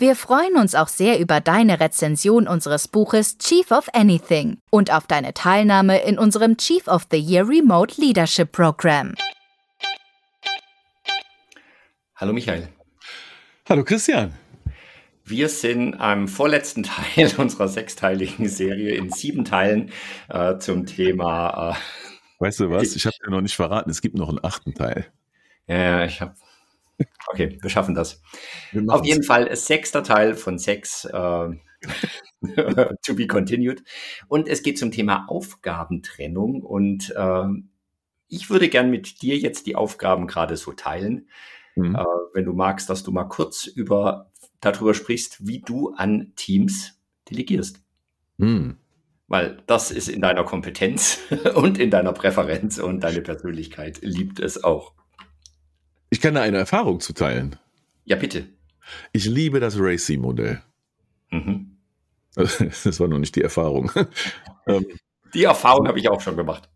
Wir freuen uns auch sehr über deine Rezension unseres Buches Chief of Anything und auf deine Teilnahme in unserem Chief of the Year Remote Leadership Program. Hallo Michael. Hallo Christian. Wir sind am vorletzten Teil unserer sechsteiligen Serie in sieben Teilen äh, zum Thema. Äh, weißt du was? Ich habe dir noch nicht verraten. Es gibt noch einen achten Teil. Ja, ich habe Okay, wir schaffen das. Wir Auf jeden Fall sechster Teil von sechs äh, to be continued. Und es geht zum Thema Aufgabentrennung. Und äh, ich würde gern mit dir jetzt die Aufgaben gerade so teilen. Mhm. Äh, wenn du magst, dass du mal kurz über darüber sprichst, wie du an Teams delegierst. Mhm. Weil das ist in deiner Kompetenz und in deiner Präferenz und deine Persönlichkeit liebt es auch. Ich kann da eine Erfahrung zu teilen. Ja, bitte. Ich liebe das Racy-Modell. Mhm. Das war noch nicht die Erfahrung. Ähm, die Erfahrung habe ich auch schon gemacht.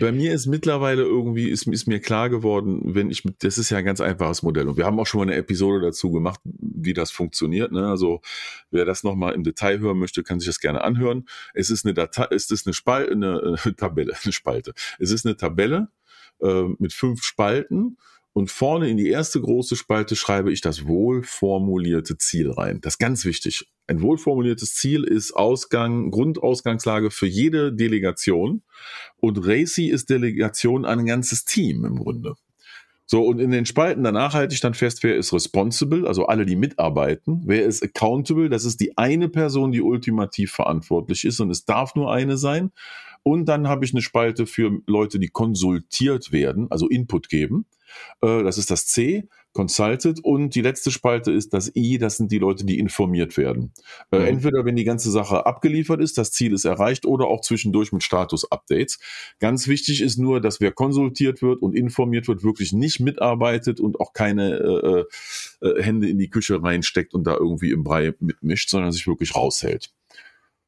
Bei mir ist mittlerweile irgendwie, ist, ist, mir klar geworden, wenn ich das ist ja ein ganz einfaches Modell. Und wir haben auch schon mal eine Episode dazu gemacht, wie das funktioniert. Ne? Also, wer das nochmal im Detail hören möchte, kann sich das gerne anhören. Es ist eine Datei, es ist eine, Spal eine, eine Tabelle, eine Spalte. Es ist eine Tabelle äh, mit fünf Spalten und vorne in die erste große Spalte schreibe ich das wohlformulierte Ziel rein. Das ist ganz wichtig. Ein wohlformuliertes Ziel ist Ausgang, Grundausgangslage für jede Delegation. Und RACI ist Delegation an ein ganzes Team im Grunde. So, und in den Spalten danach halte ich dann fest, wer ist responsible, also alle, die mitarbeiten. Wer ist accountable, das ist die eine Person, die ultimativ verantwortlich ist und es darf nur eine sein. Und dann habe ich eine Spalte für Leute, die konsultiert werden, also Input geben. Äh, das ist das C, Consulted. Und die letzte Spalte ist das I, das sind die Leute, die informiert werden. Äh, mhm. Entweder wenn die ganze Sache abgeliefert ist, das Ziel ist erreicht oder auch zwischendurch mit Status-Updates. Ganz wichtig ist nur, dass wer konsultiert wird und informiert wird, wirklich nicht mitarbeitet und auch keine äh, äh, Hände in die Küche reinsteckt und da irgendwie im Brei mitmischt, sondern sich wirklich raushält.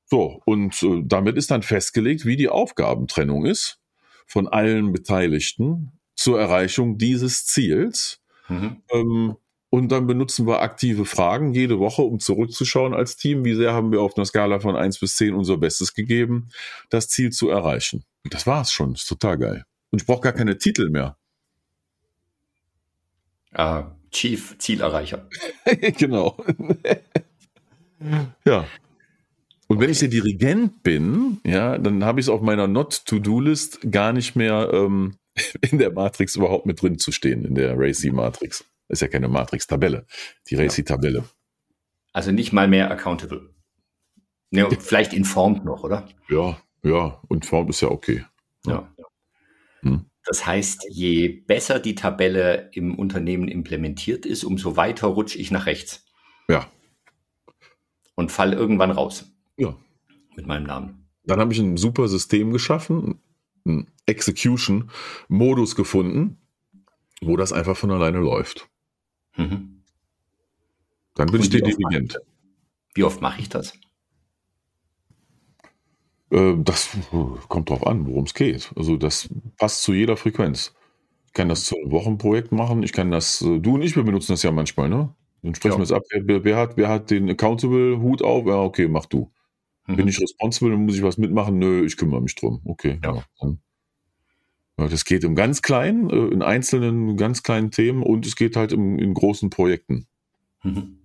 So, und äh, damit ist dann festgelegt, wie die Aufgabentrennung ist von allen Beteiligten zur Erreichung dieses Ziels. Mhm. Ähm, und dann benutzen wir aktive Fragen jede Woche, um zurückzuschauen als Team, wie sehr haben wir auf einer Skala von 1 bis 10 unser Bestes gegeben, das Ziel zu erreichen. Und das war's schon. ist total geil. Und ich brauche gar keine Titel mehr. Uh, Chief Zielerreicher. genau. ja. Und wenn ich der Dirigent bin, ja, dann habe ich es auf meiner Not-to-Do-List gar nicht mehr ähm, in der Matrix überhaupt mit drin zu stehen, in der Racy-Matrix. Ist ja keine Matrix-Tabelle, die Racy-Tabelle. Also nicht mal mehr accountable. Ne, vielleicht informed noch, oder? Ja, ja, informed ist ja okay. Ja. Hm. Das heißt, je besser die Tabelle im Unternehmen implementiert ist, umso weiter rutsche ich nach rechts. Ja. Und fall irgendwann raus. Ja. Mit meinem Namen. Dann habe ich ein super System geschaffen, Execution-Modus gefunden, wo das einfach von alleine läuft. Mhm. Dann bin Und ich der Dirigent. Wie oft mache ich das? Äh, das kommt drauf an, worum es geht. Also das passt zu jeder Frequenz. Ich kann das zu einem Wochenprojekt machen. Ich kann das, äh, du und ich, wir benutzen das ja manchmal, ne? Dann sprechen ja. wir es ab. Wer, wer, hat, wer hat den Accountable-Hut auf? Ja, okay, mach du. Mhm. Bin ich responsible, dann muss ich was mitmachen? Nö, ich kümmere mich drum. Okay, ja. ja. das geht im ganz kleinen, äh, in einzelnen ganz kleinen Themen und es geht halt im, in großen Projekten. Mhm.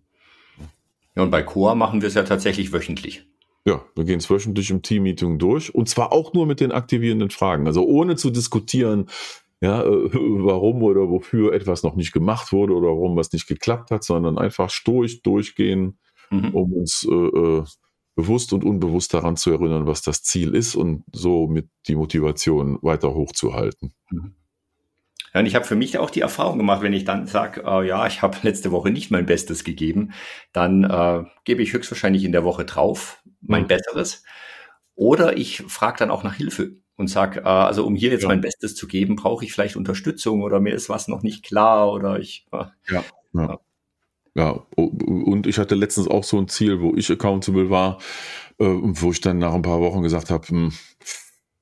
Ja, und bei Coa machen wir es ja tatsächlich wöchentlich. Ja, wir gehen es wöchentlich im Team-Meeting durch und zwar auch nur mit den aktivierenden Fragen. Also ohne zu diskutieren, ja, äh, warum oder wofür etwas noch nicht gemacht wurde oder warum was nicht geklappt hat, sondern einfach stoisch durchgehen, mhm. um uns äh, äh bewusst und unbewusst daran zu erinnern, was das Ziel ist und so mit die Motivation weiter hochzuhalten. Mhm. Ja, und ich habe für mich auch die Erfahrung gemacht, wenn ich dann sage, äh, ja, ich habe letzte Woche nicht mein Bestes gegeben, dann äh, gebe ich höchstwahrscheinlich in der Woche drauf mein mhm. Besseres. Oder ich frage dann auch nach Hilfe und sage, äh, also um hier jetzt ja. mein Bestes zu geben, brauche ich vielleicht Unterstützung oder mir ist was noch nicht klar oder ich. Äh, ja, ja. Ja, und ich hatte letztens auch so ein Ziel, wo ich accountable war, äh, wo ich dann nach ein paar Wochen gesagt habe, hm,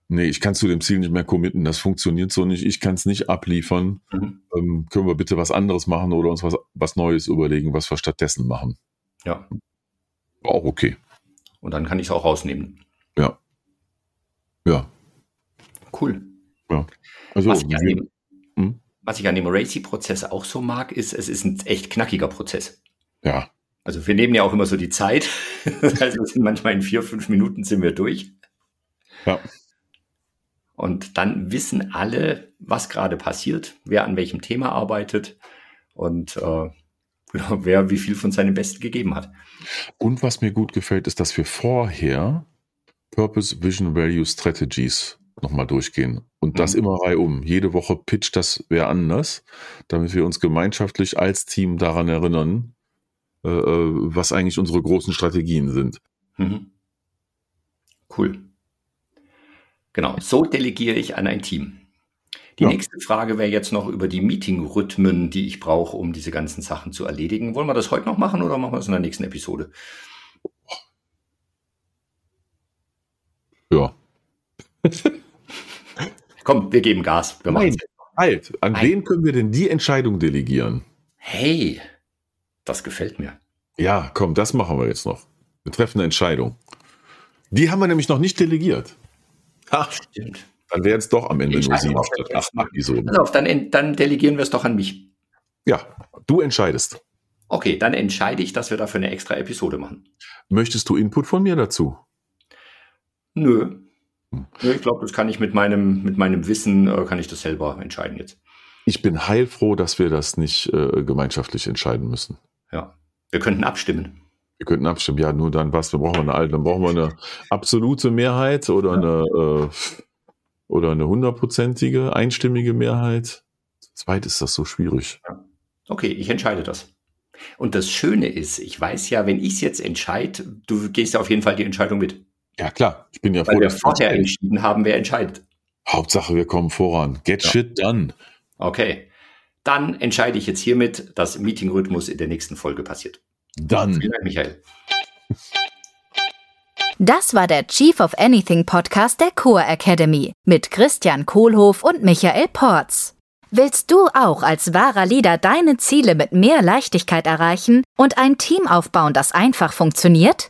nee, ich kann zu dem Ziel nicht mehr committen, das funktioniert so nicht, ich kann es nicht abliefern. Mhm. Ähm, können wir bitte was anderes machen oder uns was, was Neues überlegen, was wir stattdessen machen? Ja. Auch okay. Und dann kann ich es auch rausnehmen. Ja. Ja. Cool. Ja. Also, was, ich dem, hm? Was ich an dem Racy-Prozess auch so mag, ist, es ist ein echt knackiger Prozess. Ja. Also wir nehmen ja auch immer so die Zeit. also sind manchmal in vier, fünf Minuten sind wir durch. Ja. Und dann wissen alle, was gerade passiert, wer an welchem Thema arbeitet und äh, wer wie viel von seinem Besten gegeben hat. Und was mir gut gefällt, ist, dass wir vorher Purpose, Vision, Value, Strategies nochmal durchgehen. Und mhm. das immer reihum. Jede Woche pitcht das wer anders, damit wir uns gemeinschaftlich als Team daran erinnern, äh, äh was eigentlich unsere großen Strategien sind. Mhm. Cool. Genau, so delegiere ich an ein Team. Die ja. nächste Frage wäre jetzt noch über die Meeting-Rhythmen, die ich brauche, um diese ganzen Sachen zu erledigen. Wollen wir das heute noch machen oder machen wir es in der nächsten Episode? Ja. Komm, wir geben Gas. Wir Nein, halt. An Nein. wen können wir denn die Entscheidung delegieren? Hey, das gefällt mir. Ja, komm, das machen wir jetzt noch. Wir treffen eine Entscheidung. Die haben wir nämlich noch nicht delegiert. Ach, stimmt. Dann wären es doch am Ende nur sieben statt acht Episoden. Pass auf, dann, dann delegieren wir es doch an mich. Ja, du entscheidest. Okay, dann entscheide ich, dass wir dafür eine extra Episode machen. Möchtest du Input von mir dazu? Nö. Ich glaube, das kann ich mit meinem, mit meinem Wissen, äh, kann ich das selber entscheiden jetzt. Ich bin heilfroh, dass wir das nicht äh, gemeinschaftlich entscheiden müssen. Ja, wir könnten abstimmen. Wir könnten abstimmen. Ja, nur dann was? Wir brauchen eine alte, dann brauchen wir eine absolute Mehrheit oder eine äh, oder eine hundertprozentige einstimmige Mehrheit. Zweit ist das so schwierig. Okay, ich entscheide das. Und das Schöne ist, ich weiß ja, wenn ich es jetzt entscheide, du gehst ja auf jeden Fall die Entscheidung mit. Ja, klar. Ich bin ja Weil froh, wir vorher entschieden haben, wer entscheidet. Hauptsache, wir kommen voran. Get ja. shit done. Okay. Dann entscheide ich jetzt hiermit, dass Meeting-Rhythmus in der nächsten Folge passiert. Dann. Vielen Dank, Michael. Das war der Chief of Anything Podcast der Core Academy mit Christian Kohlhoff und Michael Porz. Willst du auch als wahrer Leader deine Ziele mit mehr Leichtigkeit erreichen und ein Team aufbauen, das einfach funktioniert?